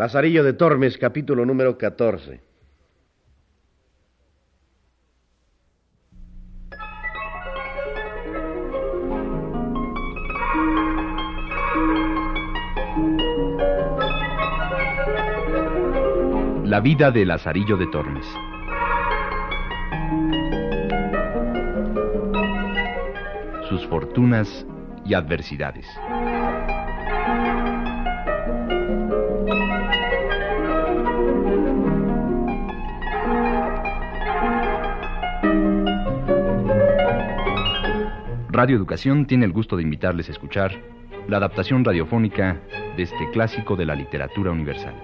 Lazarillo de Tormes, capítulo número 14. La vida de Lazarillo de Tormes. Sus fortunas y adversidades. Radio Educación tiene el gusto de invitarles a escuchar la adaptación radiofónica de este clásico de la literatura universal.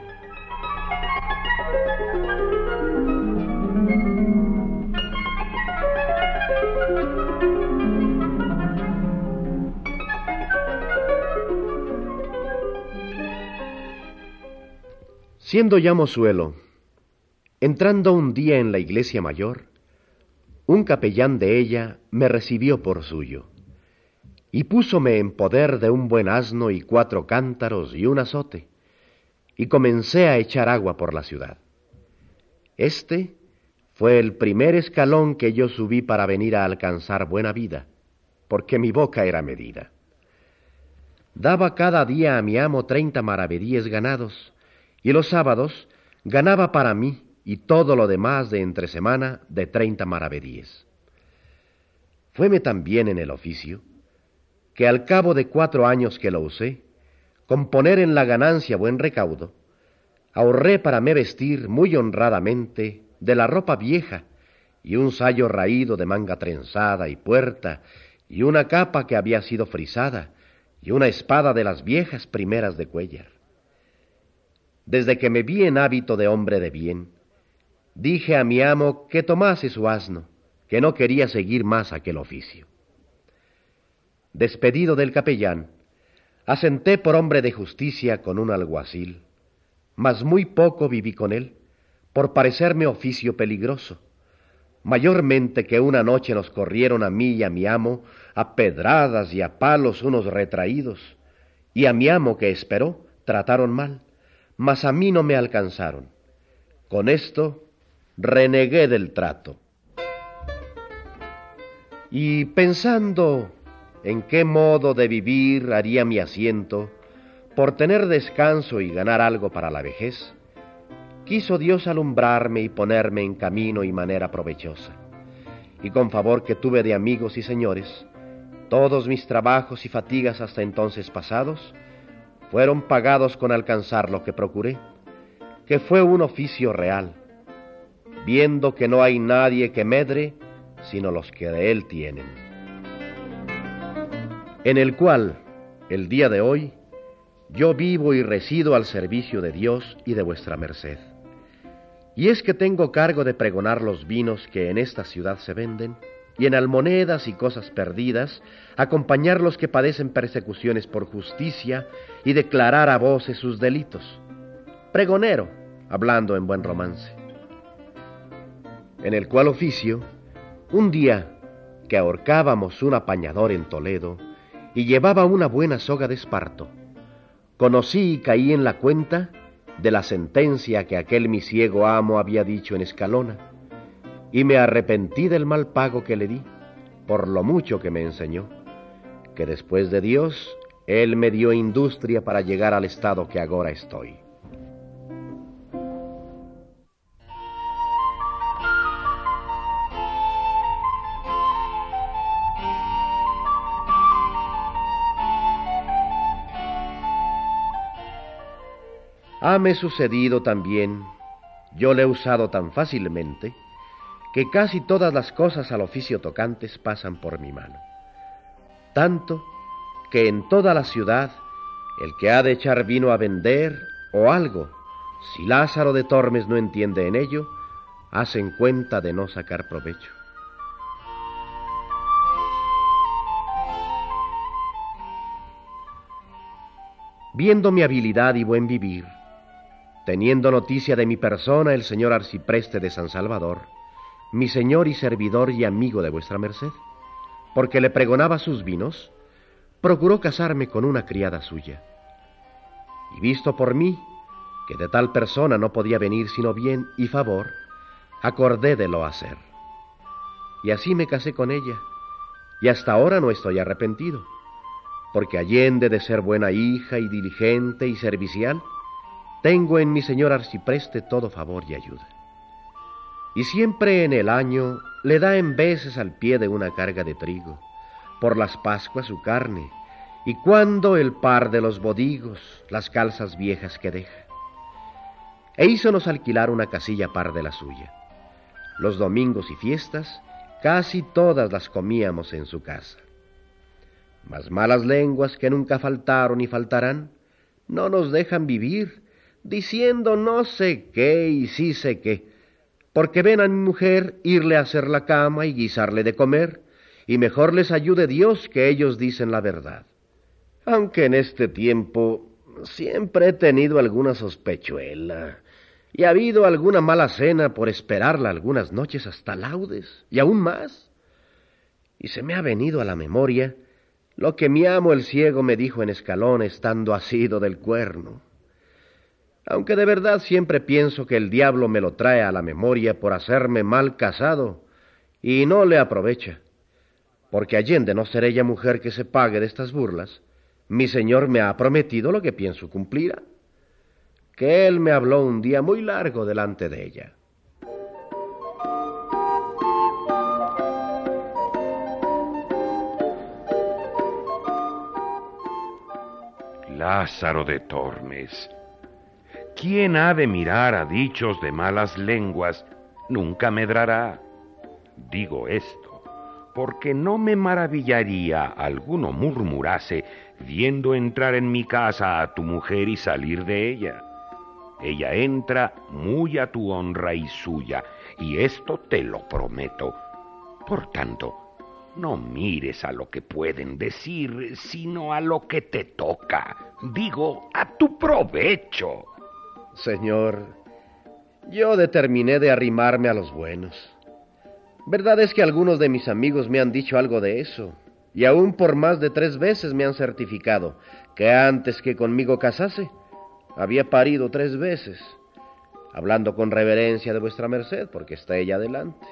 Siendo ya mozuelo, entrando un día en la iglesia mayor, un capellán de ella me recibió por suyo, y púsome en poder de un buen asno y cuatro cántaros y un azote, y comencé a echar agua por la ciudad. Este fue el primer escalón que yo subí para venir a alcanzar buena vida, porque mi boca era medida. Daba cada día a mi amo treinta maravedíes ganados, y los sábados ganaba para mí y todo lo demás de entre semana de treinta maravedíes. Fueme también en el oficio que al cabo de cuatro años que lo usé, con poner en la ganancia buen recaudo, ahorré para me vestir muy honradamente de la ropa vieja y un sayo raído de manga trenzada y puerta y una capa que había sido frisada y una espada de las viejas primeras de cuellar. Desde que me vi en hábito de hombre de bien, dije a mi amo que tomase su asno, que no quería seguir más aquel oficio. Despedido del capellán, asenté por hombre de justicia con un alguacil, mas muy poco viví con él, por parecerme oficio peligroso, mayormente que una noche nos corrieron a mí y a mi amo a pedradas y a palos unos retraídos, y a mi amo que esperó trataron mal mas a mí no me alcanzaron. Con esto renegué del trato. Y pensando en qué modo de vivir haría mi asiento, por tener descanso y ganar algo para la vejez, quiso Dios alumbrarme y ponerme en camino y manera provechosa. Y con favor que tuve de amigos y señores, todos mis trabajos y fatigas hasta entonces pasados, fueron pagados con alcanzar lo que procuré, que fue un oficio real, viendo que no hay nadie que medre sino los que de él tienen, en el cual, el día de hoy, yo vivo y resido al servicio de Dios y de vuestra merced. Y es que tengo cargo de pregonar los vinos que en esta ciudad se venden, y en almonedas y cosas perdidas, acompañar los que padecen persecuciones por justicia y declarar a voces sus delitos. Pregonero, hablando en buen romance. En el cual oficio, un día que ahorcábamos un apañador en Toledo y llevaba una buena soga de esparto, conocí y caí en la cuenta de la sentencia que aquel mi ciego amo había dicho en Escalona y me arrepentí del mal pago que le di, por lo mucho que me enseñó, que después de Dios, Él me dio industria para llegar al estado que ahora estoy. Hame sucedido también, yo le he usado tan fácilmente, que casi todas las cosas al oficio tocantes pasan por mi mano. Tanto que en toda la ciudad el que ha de echar vino a vender o algo, si Lázaro de Tormes no entiende en ello, hacen cuenta de no sacar provecho. Viendo mi habilidad y buen vivir, teniendo noticia de mi persona el señor arcipreste de San Salvador, mi señor y servidor y amigo de vuestra merced, porque le pregonaba sus vinos, procuró casarme con una criada suya. Y visto por mí, que de tal persona no podía venir sino bien y favor, acordé de lo hacer. Y así me casé con ella, y hasta ahora no estoy arrepentido, porque allende de ser buena hija y diligente y servicial, tengo en mi señor arcipreste todo favor y ayuda. Y siempre en el año le da en veces al pie de una carga de trigo, por las Pascuas su carne, y cuando el par de los bodigos, las calzas viejas que deja. E hízonos alquilar una casilla par de la suya. Los domingos y fiestas, casi todas las comíamos en su casa. Mas malas lenguas que nunca faltaron y faltarán, no nos dejan vivir, diciendo no sé qué y sí sé qué, porque ven a mi mujer irle a hacer la cama y guisarle de comer, y mejor les ayude Dios que ellos dicen la verdad. Aunque en este tiempo siempre he tenido alguna sospechuela, y ha habido alguna mala cena por esperarla algunas noches hasta laudes, y aún más. Y se me ha venido a la memoria lo que mi amo el ciego me dijo en escalón estando asido del cuerno aunque de verdad siempre pienso que el diablo me lo trae a la memoria por hacerme mal casado, y no le aprovecha, porque allende no ser ella mujer que se pague de estas burlas, mi señor me ha prometido lo que pienso cumplir, que él me habló un día muy largo delante de ella. Lázaro de Tormes, ¿Quién ha de mirar a dichos de malas lenguas nunca medrará? Digo esto, porque no me maravillaría alguno murmurase viendo entrar en mi casa a tu mujer y salir de ella. Ella entra muy a tu honra y suya, y esto te lo prometo. Por tanto, no mires a lo que pueden decir, sino a lo que te toca. Digo, a tu provecho. Señor, yo determiné de arrimarme a los buenos. Verdad es que algunos de mis amigos me han dicho algo de eso, y aún por más de tres veces me han certificado que antes que conmigo casase, había parido tres veces, hablando con reverencia de vuestra merced, porque está ella delante.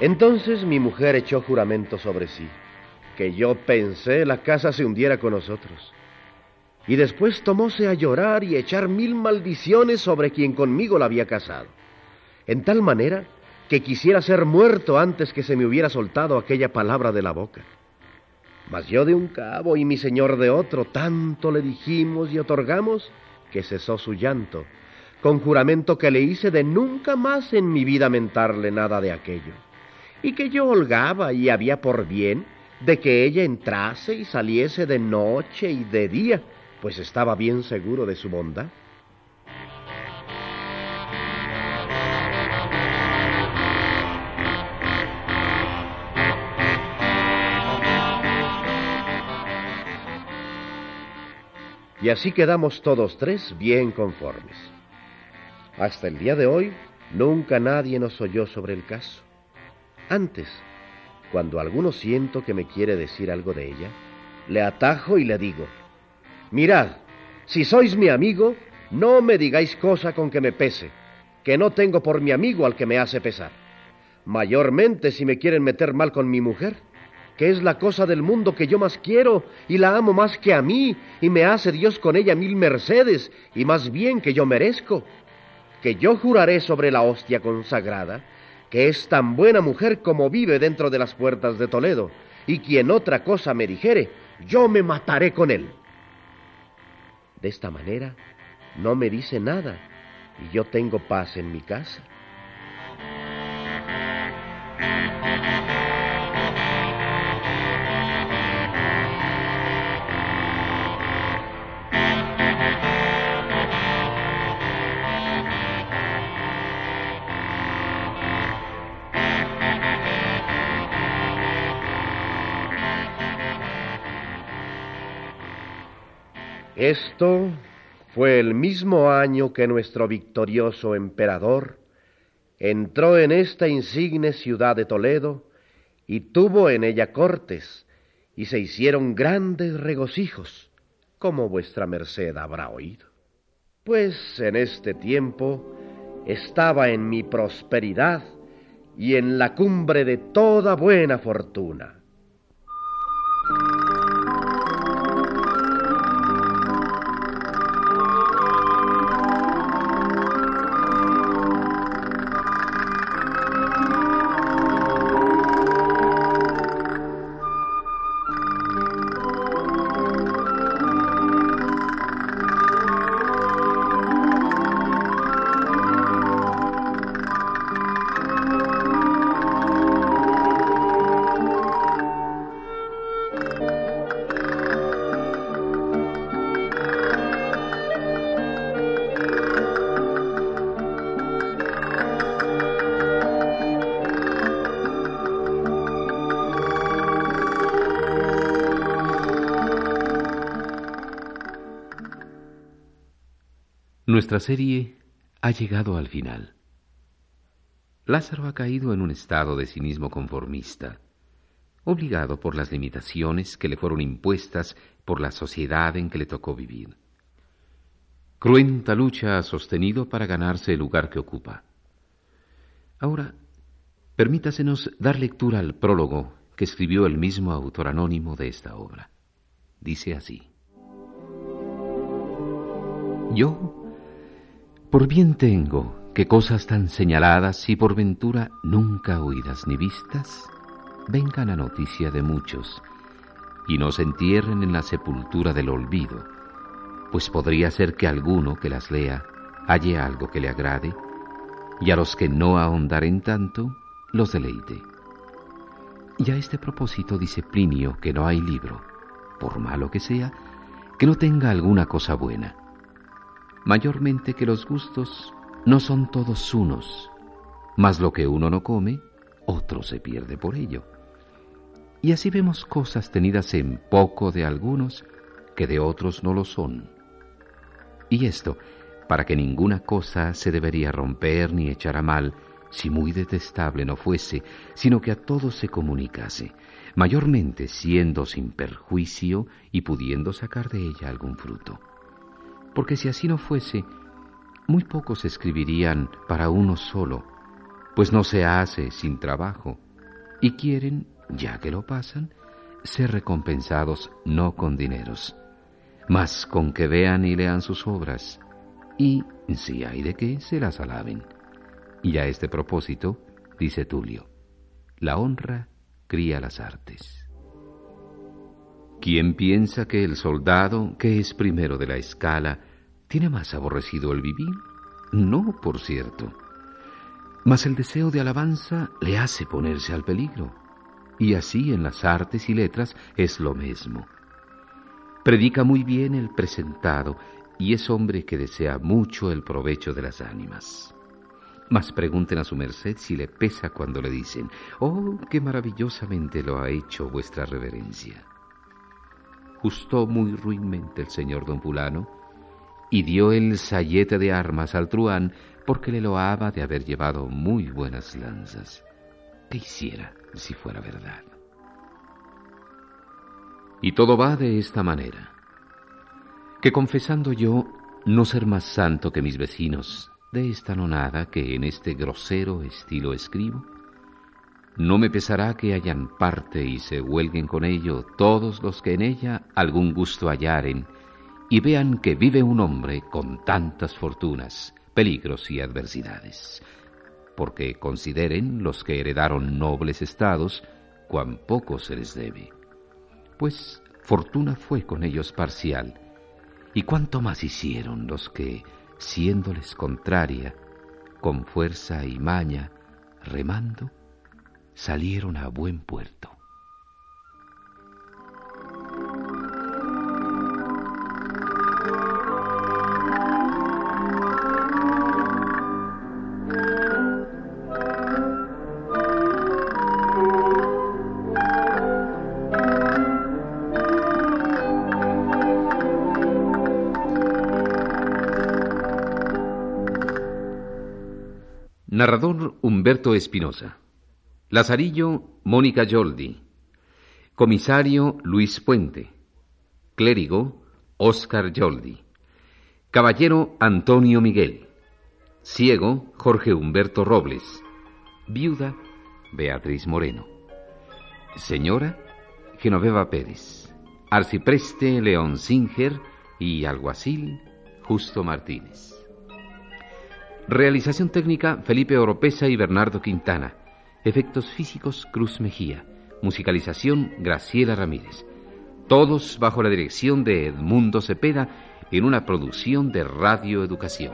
Entonces mi mujer echó juramento sobre sí que yo pensé la casa se hundiera con nosotros. Y después tomóse a llorar y echar mil maldiciones sobre quien conmigo la había casado, en tal manera que quisiera ser muerto antes que se me hubiera soltado aquella palabra de la boca. Mas yo de un cabo y mi señor de otro, tanto le dijimos y otorgamos que cesó su llanto, con juramento que le hice de nunca más en mi vida mentarle nada de aquello, y que yo holgaba y había por bien de que ella entrase y saliese de noche y de día, pues estaba bien seguro de su bondad. Y así quedamos todos tres bien conformes. Hasta el día de hoy nunca nadie nos oyó sobre el caso. Antes, cuando alguno siento que me quiere decir algo de ella, le atajo y le digo, mirad, si sois mi amigo, no me digáis cosa con que me pese, que no tengo por mi amigo al que me hace pesar. Mayormente si me quieren meter mal con mi mujer, que es la cosa del mundo que yo más quiero y la amo más que a mí, y me hace Dios con ella mil mercedes y más bien que yo merezco, que yo juraré sobre la hostia consagrada que es tan buena mujer como vive dentro de las puertas de Toledo, y quien otra cosa me dijere, yo me mataré con él. De esta manera, no me dice nada, y yo tengo paz en mi casa. Esto fue el mismo año que nuestro victorioso emperador entró en esta insigne ciudad de Toledo y tuvo en ella cortes y se hicieron grandes regocijos, como vuestra merced habrá oído. Pues en este tiempo estaba en mi prosperidad y en la cumbre de toda buena fortuna. Nuestra serie ha llegado al final. Lázaro ha caído en un estado de cinismo conformista, obligado por las limitaciones que le fueron impuestas por la sociedad en que le tocó vivir. Cruenta lucha ha sostenido para ganarse el lugar que ocupa. Ahora, permítasenos dar lectura al prólogo que escribió el mismo autor anónimo de esta obra. Dice así. Yo por bien tengo que cosas tan señaladas y por ventura nunca oídas ni vistas vengan a noticia de muchos y no se entierren en la sepultura del olvido, pues podría ser que alguno que las lea halle algo que le agrade y a los que no ahondaren tanto los deleite. Y a este propósito dice Plinio que no hay libro, por malo que sea, que no tenga alguna cosa buena mayormente que los gustos no son todos unos, mas lo que uno no come, otro se pierde por ello. Y así vemos cosas tenidas en poco de algunos que de otros no lo son. Y esto, para que ninguna cosa se debería romper ni echar a mal, si muy detestable no fuese, sino que a todos se comunicase, mayormente siendo sin perjuicio y pudiendo sacar de ella algún fruto porque si así no fuese, muy pocos escribirían para uno solo, pues no se hace sin trabajo, y quieren, ya que lo pasan, ser recompensados no con dineros, mas con que vean y lean sus obras, y, si hay de qué, se las alaben. Y a este propósito, dice Tulio, la honra cría las artes. ¿Quién piensa que el soldado, que es primero de la escala, tiene más aborrecido el vivir? No, por cierto. Mas el deseo de alabanza le hace ponerse al peligro. Y así en las artes y letras es lo mismo. Predica muy bien el presentado y es hombre que desea mucho el provecho de las ánimas. Mas pregunten a su merced si le pesa cuando le dicen, oh, qué maravillosamente lo ha hecho vuestra reverencia gustó muy ruinmente el señor don Fulano y dio el sayete de armas al truán porque le loaba de haber llevado muy buenas lanzas. ¿Qué hiciera si fuera verdad? Y todo va de esta manera, que confesando yo no ser más santo que mis vecinos de esta nonada que en este grosero estilo escribo, no me pesará que hayan parte y se huelguen con ello todos los que en ella algún gusto hallaren y vean que vive un hombre con tantas fortunas, peligros y adversidades, porque consideren los que heredaron nobles estados cuán poco se les debe. Pues fortuna fue con ellos parcial, y cuánto más hicieron los que, siéndoles contraria, con fuerza y maña, remando, salieron a buen puerto. Narrador Humberto Espinosa. Lazarillo, Mónica Yoldi. Comisario Luis Puente. Clérigo Óscar Yoldi. Caballero Antonio Miguel. Ciego Jorge Humberto Robles. Viuda Beatriz Moreno. Señora Genoveva Pérez. Arcipreste León Singer y alguacil Justo Martínez. Realización técnica Felipe Oropesa y Bernardo Quintana. Efectos físicos Cruz Mejía. Musicalización Graciela Ramírez. Todos bajo la dirección de Edmundo Cepeda en una producción de Radio Educación.